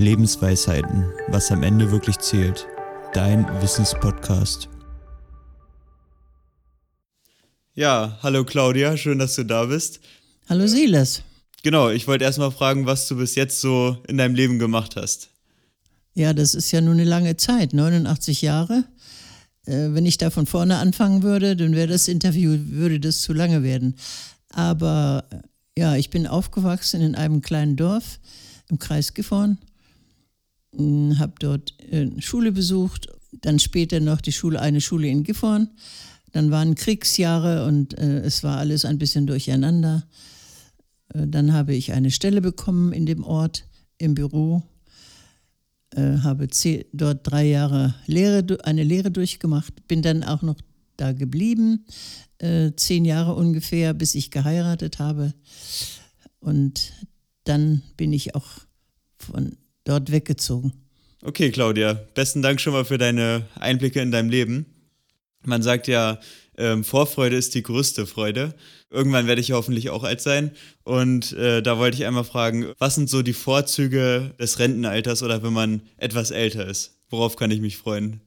Lebensweisheiten, was am Ende wirklich zählt. Dein Wissenspodcast. Ja, hallo Claudia, schön, dass du da bist. Hallo Silas. Genau, ich wollte erstmal fragen, was du bis jetzt so in deinem Leben gemacht hast. Ja, das ist ja nun eine lange Zeit, 89 Jahre. Äh, wenn ich da von vorne anfangen würde, dann wäre das Interview, würde das zu lange werden. Aber ja, ich bin aufgewachsen in einem kleinen Dorf im Kreis Gifhorn, habe dort äh, Schule besucht, dann später noch die Schule, eine Schule in Gifhorn. Dann waren Kriegsjahre und äh, es war alles ein bisschen durcheinander. Äh, dann habe ich eine Stelle bekommen in dem Ort im Büro, äh, habe dort drei Jahre Lehre, eine Lehre durchgemacht, bin dann auch noch da geblieben, äh, zehn Jahre ungefähr, bis ich geheiratet habe. Und dann bin ich auch von dort weggezogen. Okay, Claudia, besten Dank schon mal für deine Einblicke in dein Leben. Man sagt ja, ähm, Vorfreude ist die größte Freude. Irgendwann werde ich hoffentlich auch alt sein. Und äh, da wollte ich einmal fragen, was sind so die Vorzüge des Rentenalters oder wenn man etwas älter ist? Worauf kann ich mich freuen?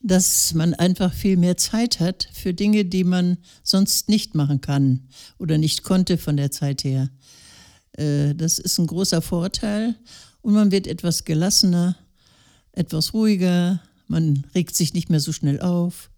Dass man einfach viel mehr Zeit hat für Dinge, die man sonst nicht machen kann oder nicht konnte von der Zeit her. Äh, das ist ein großer Vorteil und man wird etwas gelassener, etwas ruhiger, man regt sich nicht mehr so schnell auf.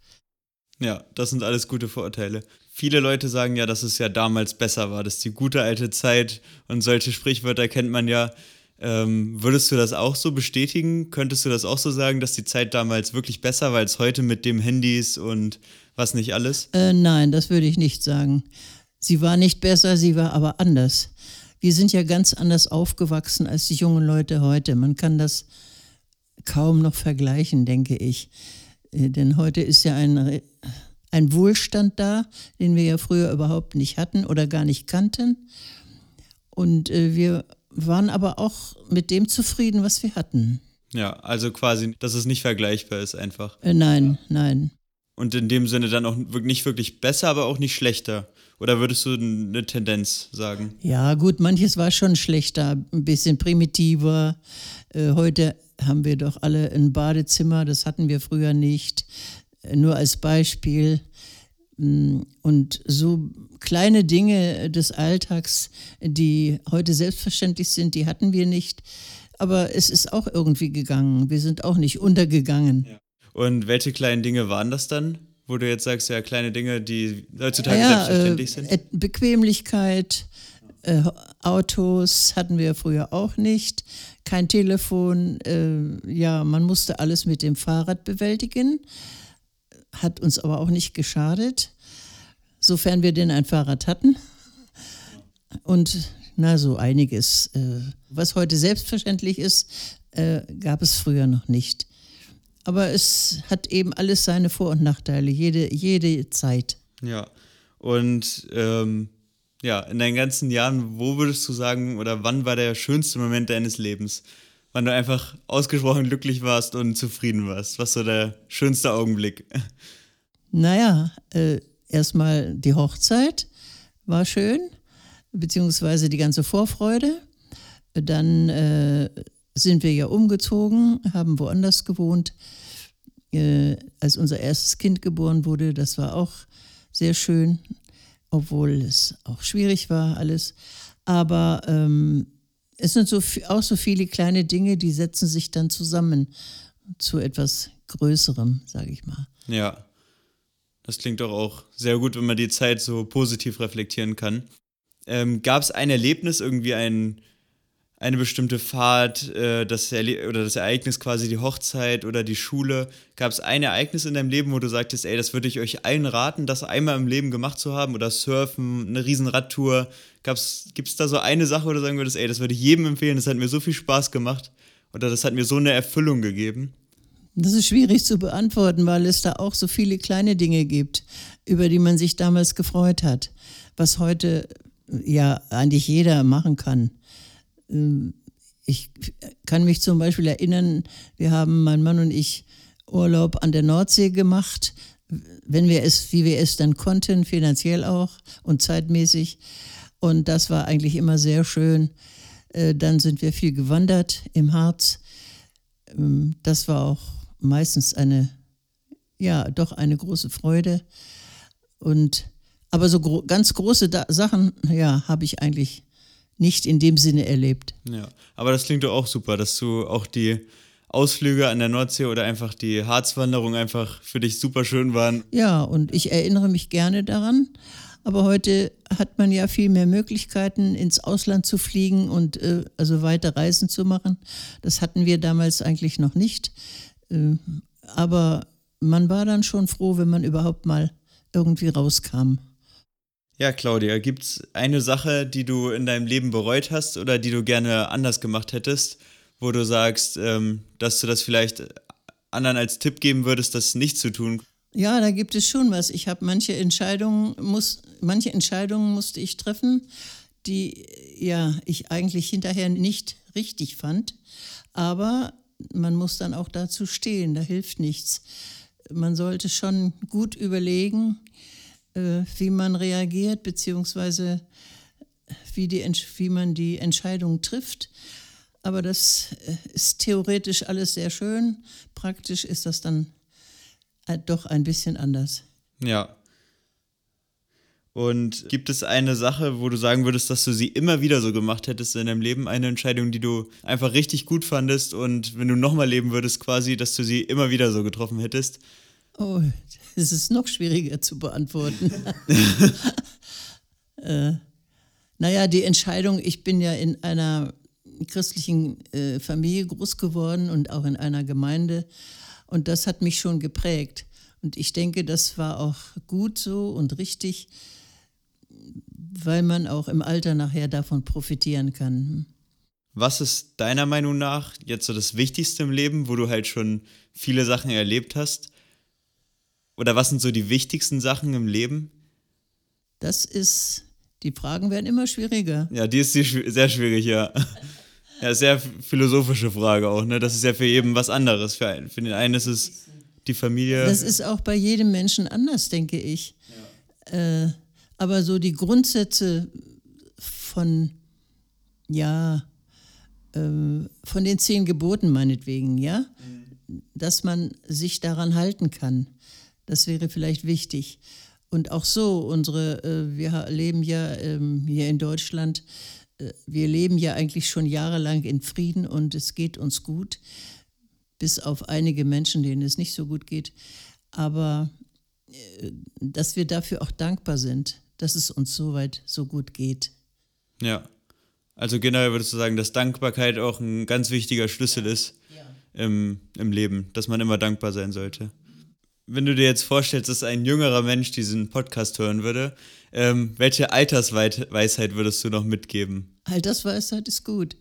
Ja, das sind alles gute Vorurteile. Viele Leute sagen ja, dass es ja damals besser war, dass die gute alte Zeit und solche Sprichwörter kennt man ja. Ähm, würdest du das auch so bestätigen? Könntest du das auch so sagen, dass die Zeit damals wirklich besser war als heute mit dem Handys und was nicht alles? Äh, nein, das würde ich nicht sagen. Sie war nicht besser, sie war aber anders. Wir sind ja ganz anders aufgewachsen als die jungen Leute heute. Man kann das kaum noch vergleichen, denke ich. Äh, denn heute ist ja ein, ein Wohlstand da, den wir ja früher überhaupt nicht hatten oder gar nicht kannten. Und äh, wir waren aber auch mit dem zufrieden, was wir hatten. Ja, also quasi, dass es nicht vergleichbar ist einfach. Äh, nein, nein. Und in dem Sinne dann auch nicht wirklich besser, aber auch nicht schlechter. Oder würdest du eine Tendenz sagen? Ja, gut, manches war schon schlechter, ein bisschen primitiver. Äh, heute haben wir doch alle ein Badezimmer, das hatten wir früher nicht. Nur als Beispiel. Mm, und so kleine Dinge des Alltags, die heute selbstverständlich sind, die hatten wir nicht. Aber es ist auch irgendwie gegangen. Wir sind auch nicht untergegangen. Ja. Und welche kleinen Dinge waren das dann? Wo du jetzt sagst, ja, kleine Dinge, die heutzutage ja, selbstverständlich äh, sind? Bequemlichkeit, äh, Autos hatten wir früher auch nicht, kein Telefon, äh, ja, man musste alles mit dem Fahrrad bewältigen, hat uns aber auch nicht geschadet, sofern wir denn ein Fahrrad hatten. Und na, so einiges, äh, was heute selbstverständlich ist, äh, gab es früher noch nicht. Aber es hat eben alles seine Vor- und Nachteile, jede, jede Zeit. Ja, und ähm ja, in deinen ganzen Jahren, wo würdest du sagen, oder wann war der schönste Moment deines Lebens? Wann du einfach ausgesprochen glücklich warst und zufrieden warst? Was so der schönste Augenblick? Naja, äh, erstmal die Hochzeit war schön, beziehungsweise die ganze Vorfreude. Dann äh, sind wir ja umgezogen, haben woanders gewohnt. Äh, als unser erstes Kind geboren wurde, das war auch sehr schön obwohl es auch schwierig war alles. Aber ähm, es sind so, auch so viele kleine Dinge, die setzen sich dann zusammen zu etwas Größerem, sage ich mal. Ja, das klingt doch auch sehr gut, wenn man die Zeit so positiv reflektieren kann. Ähm, Gab es ein Erlebnis, irgendwie ein eine bestimmte Fahrt, äh, das oder das Ereignis quasi die Hochzeit oder die Schule? Gab es ein Ereignis in deinem Leben, wo du sagtest, ey, das würde ich euch allen raten, das einmal im Leben gemacht zu haben oder Surfen, eine riesen Radtour? Gibt es da so eine Sache, wo du sagen würdest, ey, das würde ich jedem empfehlen, das hat mir so viel Spaß gemacht oder das hat mir so eine Erfüllung gegeben? Das ist schwierig zu beantworten, weil es da auch so viele kleine Dinge gibt, über die man sich damals gefreut hat, was heute ja eigentlich jeder machen kann. Ich kann mich zum Beispiel erinnern, wir haben, mein Mann und ich, Urlaub an der Nordsee gemacht, wenn wir es, wie wir es dann konnten, finanziell auch und zeitmäßig. Und das war eigentlich immer sehr schön. Äh, dann sind wir viel gewandert im Harz. Ähm, das war auch meistens eine, ja, doch eine große Freude. Und aber so gro ganz große da Sachen, ja, habe ich eigentlich nicht in dem Sinne erlebt. Ja, aber das klingt doch auch super, dass du auch die Ausflüge an der Nordsee oder einfach die Harzwanderung einfach für dich super schön waren. Ja, und ich erinnere mich gerne daran. Aber heute hat man ja viel mehr Möglichkeiten, ins Ausland zu fliegen und äh, also weite Reisen zu machen. Das hatten wir damals eigentlich noch nicht. Äh, aber man war dann schon froh, wenn man überhaupt mal irgendwie rauskam. Ja, Claudia, gibt es eine Sache, die du in deinem Leben bereut hast oder die du gerne anders gemacht hättest, wo du sagst, ähm, dass du das vielleicht anderen als Tipp geben würdest, das nicht zu tun? Ja, da gibt es schon was. Ich habe manche Entscheidungen muss, manche Entscheidungen musste ich treffen, die ja ich eigentlich hinterher nicht richtig fand. Aber man muss dann auch dazu stehen. Da hilft nichts. Man sollte schon gut überlegen, äh, wie man reagiert beziehungsweise wie, die, wie man die Entscheidung trifft. Aber das äh, ist theoretisch alles sehr schön. Praktisch ist das dann äh, doch ein bisschen anders. Ja. Und gibt es eine Sache, wo du sagen würdest, dass du sie immer wieder so gemacht hättest in deinem Leben? Eine Entscheidung, die du einfach richtig gut fandest und wenn du nochmal leben würdest, quasi, dass du sie immer wieder so getroffen hättest? Oh, das ist noch schwieriger zu beantworten. äh, naja, die Entscheidung, ich bin ja in einer christlichen äh, Familie groß geworden und auch in einer Gemeinde. Und das hat mich schon geprägt. Und ich denke, das war auch gut so und richtig, weil man auch im Alter nachher davon profitieren kann. Was ist deiner Meinung nach jetzt so das Wichtigste im Leben, wo du halt schon viele Sachen erlebt hast? Oder was sind so die wichtigsten Sachen im Leben? Das ist, die Fragen werden immer schwieriger. Ja, die ist sehr schwierig, ja. Ja, sehr philosophische Frage auch, ne? Das ist ja für jeden was anderes. Für, einen, für den einen ist es die Familie. Das ist auch bei jedem Menschen anders, denke ich. Ja. Äh, aber so die Grundsätze von, ja, äh, von den zehn Geboten meinetwegen, ja, mhm. dass man sich daran halten kann, das wäre vielleicht wichtig. Und auch so, unsere, äh, wir leben ja ähm, hier in Deutschland äh, wir leben ja eigentlich schon jahrelang in Frieden und es geht uns gut, bis auf einige Menschen, denen es nicht so gut geht. Aber äh, dass wir dafür auch dankbar sind, dass es uns so weit so gut geht. Ja, also generell würdest du sagen, dass Dankbarkeit auch ein ganz wichtiger Schlüssel ist ja. im, im Leben, dass man immer dankbar sein sollte. Wenn du dir jetzt vorstellst, dass ein jüngerer Mensch diesen Podcast hören würde, ähm, welche Altersweisheit würdest du noch mitgeben? Altersweisheit ist gut.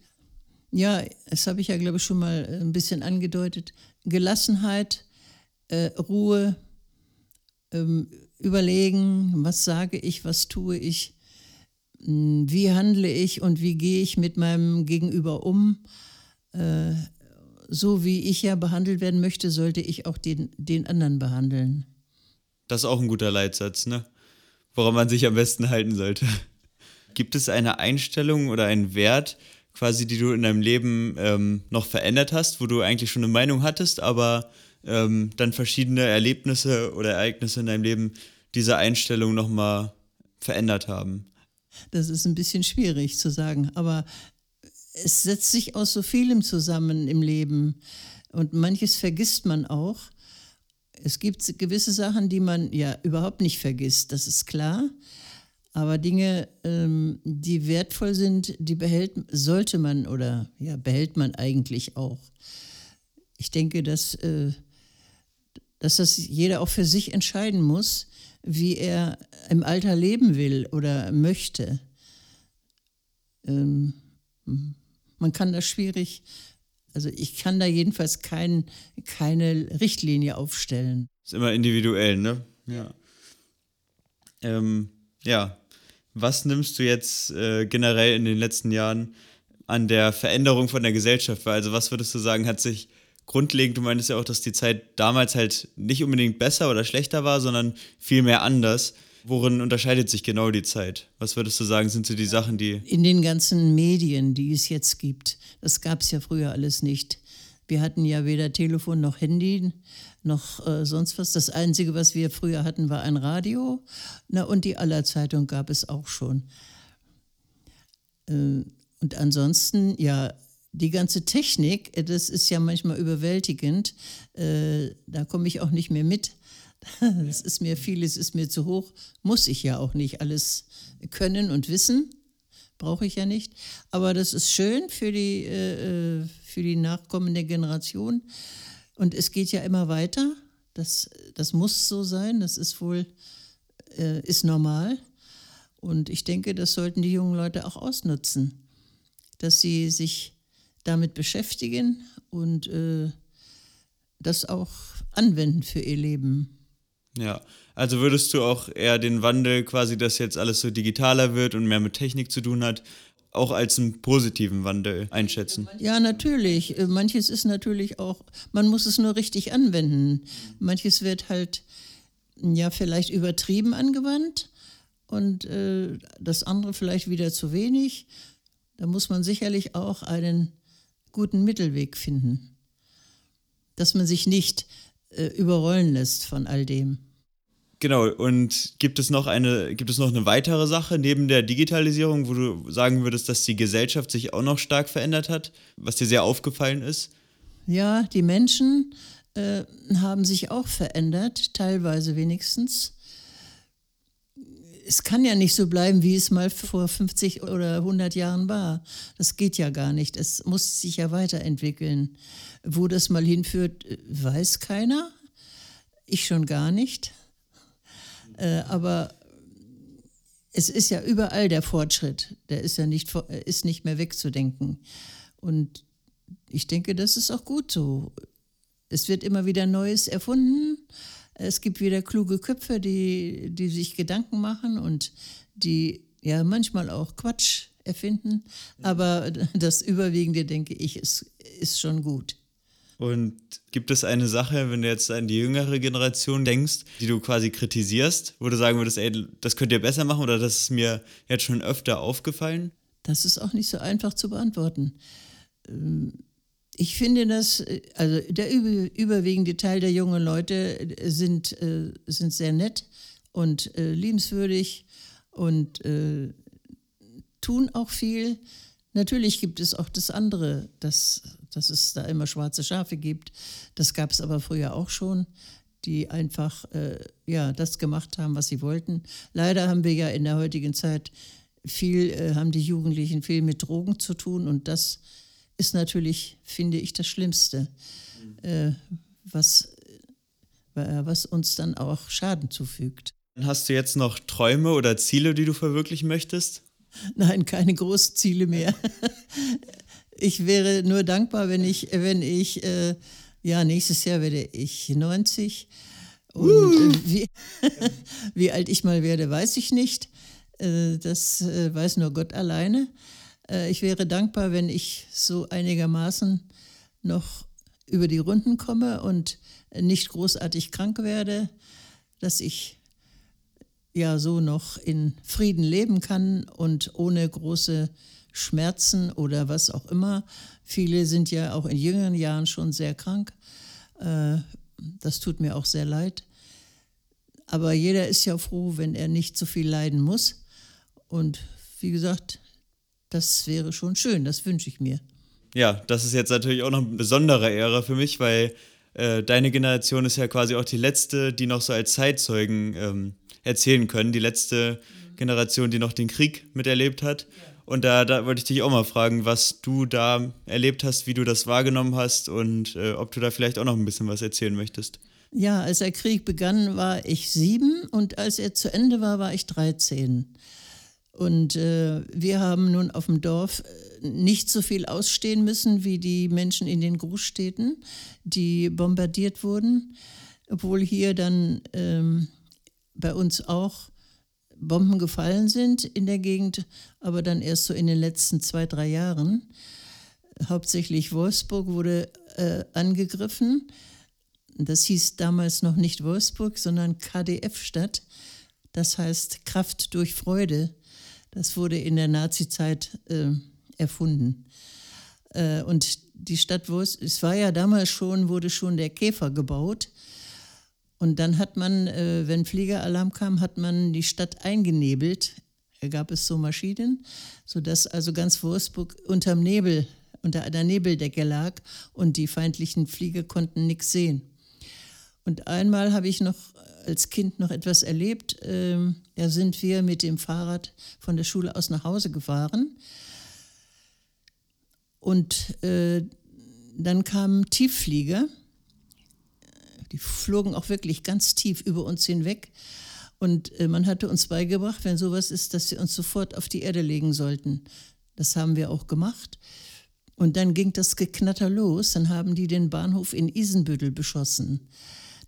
Ja, das habe ich ja, glaube ich, schon mal äh, ein bisschen angedeutet. Gelassenheit, äh, Ruhe, ähm, überlegen, was sage ich, was tue ich, hm, wie handle ich und wie gehe ich mit meinem Gegenüber um. Äh, so wie ich ja behandelt werden möchte, sollte ich auch den, den anderen behandeln. Das ist auch ein guter Leitsatz, ne? woran man sich am besten halten sollte. Gibt es eine Einstellung oder einen Wert, quasi, die du in deinem Leben ähm, noch verändert hast, wo du eigentlich schon eine Meinung hattest, aber ähm, dann verschiedene Erlebnisse oder Ereignisse in deinem Leben diese Einstellung nochmal verändert haben? Das ist ein bisschen schwierig zu sagen, aber es setzt sich aus so vielem zusammen im Leben und manches vergisst man auch. Es gibt gewisse Sachen, die man ja überhaupt nicht vergisst, das ist klar. Aber Dinge, ähm, die wertvoll sind, die behält, sollte man oder ja, behält man eigentlich auch. Ich denke, dass, äh, dass das jeder auch für sich entscheiden muss, wie er im Alter leben will oder möchte. Ähm, man kann das schwierig also ich kann da jedenfalls kein, keine Richtlinie aufstellen. Ist immer individuell, ne? Ja. Ähm, ja. Was nimmst du jetzt äh, generell in den letzten Jahren an der Veränderung von der Gesellschaft wahr? Also was würdest du sagen, hat sich grundlegend, du meintest ja auch, dass die Zeit damals halt nicht unbedingt besser oder schlechter war, sondern viel mehr anders. Worin unterscheidet sich genau die Zeit? Was würdest du sagen, sind so die Sachen, die. In den ganzen Medien, die es jetzt gibt. Das gab es ja früher alles nicht. Wir hatten ja weder Telefon noch Handy noch äh, sonst was. Das Einzige, was wir früher hatten, war ein Radio. Na, und die Allerzeitung gab es auch schon. Äh, und ansonsten, ja, die ganze Technik, äh, das ist ja manchmal überwältigend. Äh, da komme ich auch nicht mehr mit. Das ist mir vieles ist mir zu hoch. Muss ich ja auch nicht alles können und wissen. Brauche ich ja nicht. Aber das ist schön für die, äh, äh, für die nachkommende Generation. Und es geht ja immer weiter. Das, das muss so sein. Das ist wohl, äh, ist normal. Und ich denke, das sollten die jungen Leute auch ausnutzen, dass sie sich damit beschäftigen und äh, das auch anwenden für ihr Leben. Ja, also würdest du auch eher den Wandel, quasi, dass jetzt alles so digitaler wird und mehr mit Technik zu tun hat, auch als einen positiven Wandel einschätzen? Ja, natürlich. Äh, manches ist natürlich auch, man muss es nur richtig anwenden. Manches wird halt, ja, vielleicht übertrieben angewandt und äh, das andere vielleicht wieder zu wenig. Da muss man sicherlich auch einen guten Mittelweg finden, dass man sich nicht äh, überrollen lässt von all dem. Genau, und gibt es noch eine, gibt es noch eine weitere Sache neben der Digitalisierung, wo du sagen würdest, dass die Gesellschaft sich auch noch stark verändert hat, was dir sehr aufgefallen ist? Ja, die Menschen äh, haben sich auch verändert, teilweise wenigstens. Es kann ja nicht so bleiben, wie es mal vor 50 oder 100 Jahren war. Das geht ja gar nicht. Es muss sich ja weiterentwickeln. Wo das mal hinführt, weiß keiner. Ich schon gar nicht. Äh, aber es ist ja überall der Fortschritt. Der ist ja nicht, ist nicht mehr wegzudenken. Und ich denke, das ist auch gut so. Es wird immer wieder Neues erfunden. Es gibt wieder kluge Köpfe, die, die sich Gedanken machen und die ja manchmal auch Quatsch erfinden. Aber das Überwiegende, denke ich, ist, ist schon gut. Und gibt es eine Sache, wenn du jetzt an die jüngere Generation denkst, die du quasi kritisierst, wo du sagen würdest, ey, das könnt ihr besser machen oder das ist mir jetzt schon öfter aufgefallen? Das ist auch nicht so einfach zu beantworten. Ähm, ich finde, dass also der überwiegende Teil der jungen Leute sind, äh, sind sehr nett und äh, liebenswürdig und äh, tun auch viel. Natürlich gibt es auch das andere, das dass es da immer schwarze Schafe gibt. Das gab es aber früher auch schon, die einfach äh, ja, das gemacht haben, was sie wollten. Leider haben wir ja in der heutigen Zeit viel, äh, haben die Jugendlichen viel mit Drogen zu tun und das ist natürlich, finde ich, das Schlimmste, äh, was, äh, was uns dann auch Schaden zufügt. Hast du jetzt noch Träume oder Ziele, die du verwirklichen möchtest? Nein, keine großen Ziele mehr. ich wäre nur dankbar, wenn ich, wenn ich, äh, ja, nächstes Jahr werde ich 90. Und uh. wie, wie alt ich mal werde, weiß ich nicht. Äh, das äh, weiß nur Gott alleine. Äh, ich wäre dankbar, wenn ich so einigermaßen noch über die Runden komme und nicht großartig krank werde, dass ich ja so noch in Frieden leben kann und ohne große Schmerzen oder was auch immer. Viele sind ja auch in jüngeren Jahren schon sehr krank. Äh, das tut mir auch sehr leid. Aber jeder ist ja froh, wenn er nicht so viel leiden muss. Und wie gesagt, das wäre schon schön, das wünsche ich mir. Ja, das ist jetzt natürlich auch noch eine besondere Ehre für mich, weil äh, deine Generation ist ja quasi auch die letzte, die noch so als Zeitzeugen ähm, erzählen können, die letzte. Generation, die noch den Krieg miterlebt hat. Ja. Und da, da wollte ich dich auch mal fragen, was du da erlebt hast, wie du das wahrgenommen hast und äh, ob du da vielleicht auch noch ein bisschen was erzählen möchtest. Ja, als der Krieg begann, war ich sieben und als er zu Ende war, war ich 13. Und äh, wir haben nun auf dem Dorf äh, nicht so viel ausstehen müssen wie die Menschen in den Großstädten, die bombardiert wurden, obwohl hier dann ähm, bei uns auch Bomben gefallen sind in der Gegend, aber dann erst so in den letzten zwei, drei Jahren. Hauptsächlich Wolfsburg wurde äh, angegriffen. Das hieß damals noch nicht Wolfsburg, sondern KDF-Stadt. Das heißt Kraft durch Freude. Das wurde in der Nazizeit äh, erfunden. Äh, und die Stadt Wolfsburg, es war ja damals schon, wurde schon der Käfer gebaut. Und dann hat man, äh, wenn Fliegeralarm kam, hat man die Stadt eingenebelt. Da gab es so Maschinen, sodass also ganz Wolfsburg unterm Nebel, unter einer Nebeldecke lag und die feindlichen Flieger konnten nichts sehen. Und einmal habe ich noch als Kind noch etwas erlebt. Ähm, da sind wir mit dem Fahrrad von der Schule aus nach Hause gefahren. Und äh, dann kamen Tiefflieger. Die flogen auch wirklich ganz tief über uns hinweg. Und äh, man hatte uns beigebracht, wenn sowas ist, dass wir uns sofort auf die Erde legen sollten. Das haben wir auch gemacht. Und dann ging das Geknatter los. Dann haben die den Bahnhof in Isenbüttel beschossen.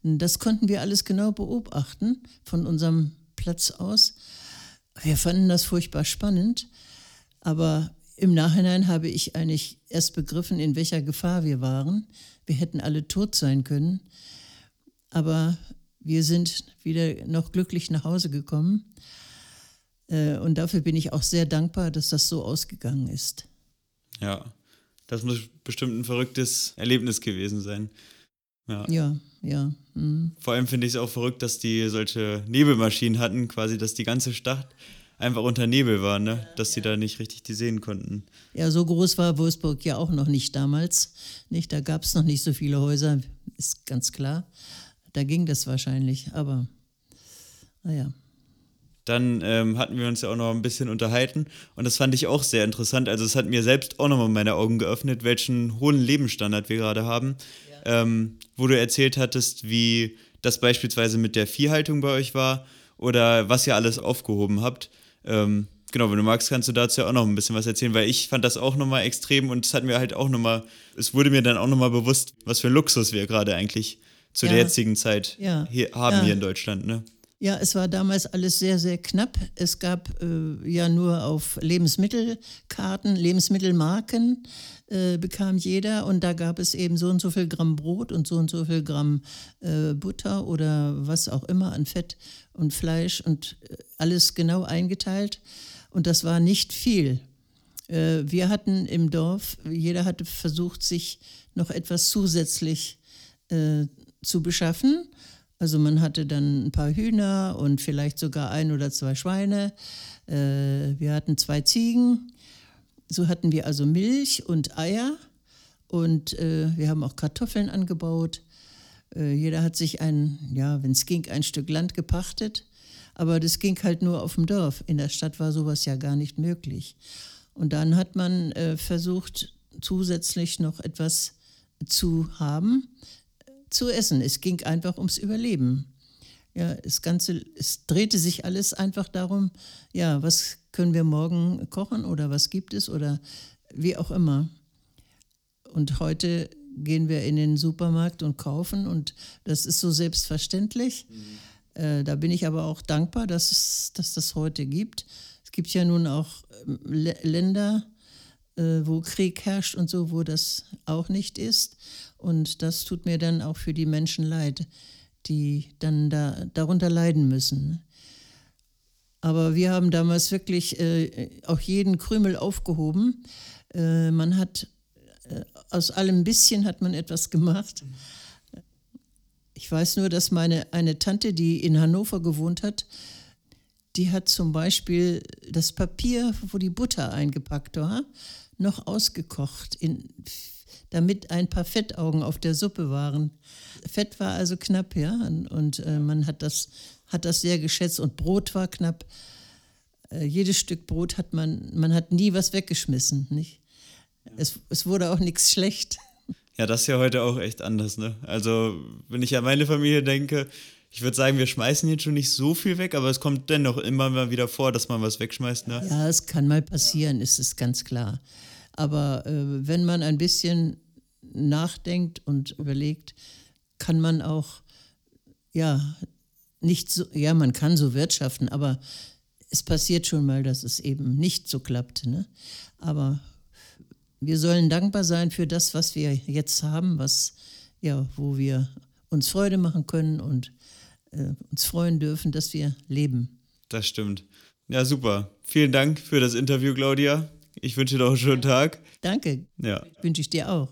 Das konnten wir alles genau beobachten von unserem Platz aus. Wir fanden das furchtbar spannend. Aber im Nachhinein habe ich eigentlich erst begriffen, in welcher Gefahr wir waren. Wir hätten alle tot sein können. Aber wir sind wieder noch glücklich nach Hause gekommen. Äh, und dafür bin ich auch sehr dankbar, dass das so ausgegangen ist. Ja, das muss bestimmt ein verrücktes Erlebnis gewesen sein. Ja, ja. ja. Mhm. Vor allem finde ich es auch verrückt, dass die solche Nebelmaschinen hatten, quasi, dass die ganze Stadt einfach unter Nebel war, ne? dass sie da nicht richtig die sehen konnten. Ja, so groß war Wolfsburg ja auch noch nicht damals. Nicht? Da gab es noch nicht so viele Häuser, ist ganz klar. Da ging das wahrscheinlich, aber naja. Dann ähm, hatten wir uns ja auch noch ein bisschen unterhalten und das fand ich auch sehr interessant. Also es hat mir selbst auch nochmal meine Augen geöffnet, welchen hohen Lebensstandard wir gerade haben. Ja. Ähm, wo du erzählt hattest, wie das beispielsweise mit der Viehhaltung bei euch war oder was ihr alles aufgehoben habt. Ähm, genau, wenn du magst, kannst du dazu ja auch noch ein bisschen was erzählen, weil ich fand das auch nochmal extrem und es hat mir halt auch nochmal, es wurde mir dann auch nochmal bewusst, was für ein Luxus wir gerade eigentlich zu ja. der jetzigen Zeit ja. hier, haben ja. hier in Deutschland. Ne? Ja, es war damals alles sehr, sehr knapp. Es gab äh, ja nur auf Lebensmittelkarten, Lebensmittelmarken äh, bekam jeder und da gab es eben so und so viel Gramm Brot und so und so viel Gramm äh, Butter oder was auch immer an Fett und Fleisch und äh, alles genau eingeteilt und das war nicht viel. Äh, wir hatten im Dorf, jeder hatte versucht, sich noch etwas zusätzlich äh, zu beschaffen also man hatte dann ein paar Hühner und vielleicht sogar ein oder zwei Schweine. Äh, wir hatten zwei Ziegen. So hatten wir also Milch und Eier und äh, wir haben auch Kartoffeln angebaut. Äh, jeder hat sich ein, ja, wenn es ging, ein Stück Land gepachtet. Aber das ging halt nur auf dem Dorf. In der Stadt war sowas ja gar nicht möglich. Und dann hat man versucht, zusätzlich noch etwas zu haben zu essen. Es ging einfach ums Überleben. Ja, das Ganze, es drehte sich alles einfach darum, ja, was können wir morgen kochen oder was gibt es oder wie auch immer. Und heute gehen wir in den Supermarkt und kaufen und das ist so selbstverständlich. Mhm. Äh, da bin ich aber auch dankbar, dass es dass das heute gibt. Es gibt ja nun auch ähm, Länder, wo Krieg herrscht und so, wo das auch nicht ist. Und das tut mir dann auch für die Menschen leid, die dann da, darunter leiden müssen. Aber wir haben damals wirklich äh, auch jeden Krümel aufgehoben. Äh, man hat äh, aus allem bisschen hat man etwas gemacht. Ich weiß nur, dass meine eine Tante, die in Hannover gewohnt hat, die hat zum Beispiel das Papier, wo die Butter eingepackt war, noch ausgekocht, in, damit ein paar Fettaugen auf der Suppe waren. Fett war also knapp, ja, und, äh, man hat das, hat das sehr geschätzt und Brot war knapp. Äh, jedes Stück Brot hat man, man hat nie was weggeschmissen, nicht? Es, es wurde auch nichts schlecht. Ja, das ist ja heute auch echt anders, ne? Also, wenn ich an meine Familie denke, ich würde sagen, wir schmeißen jetzt schon nicht so viel weg, aber es kommt dennoch immer mal wieder vor, dass man was wegschmeißt, ne? Ja, es kann mal passieren, ist es ganz klar. Aber äh, wenn man ein bisschen nachdenkt und überlegt, kann man auch, ja, nicht so, ja, man kann so wirtschaften, aber es passiert schon mal, dass es eben nicht so klappt. Ne? Aber wir sollen dankbar sein für das, was wir jetzt haben, was, ja, wo wir uns Freude machen können und äh, uns freuen dürfen, dass wir leben. Das stimmt. Ja, super. Vielen Dank für das Interview, Claudia. Ich wünsche dir noch einen schönen Tag. Danke. Ja. Wünsche ich dir auch.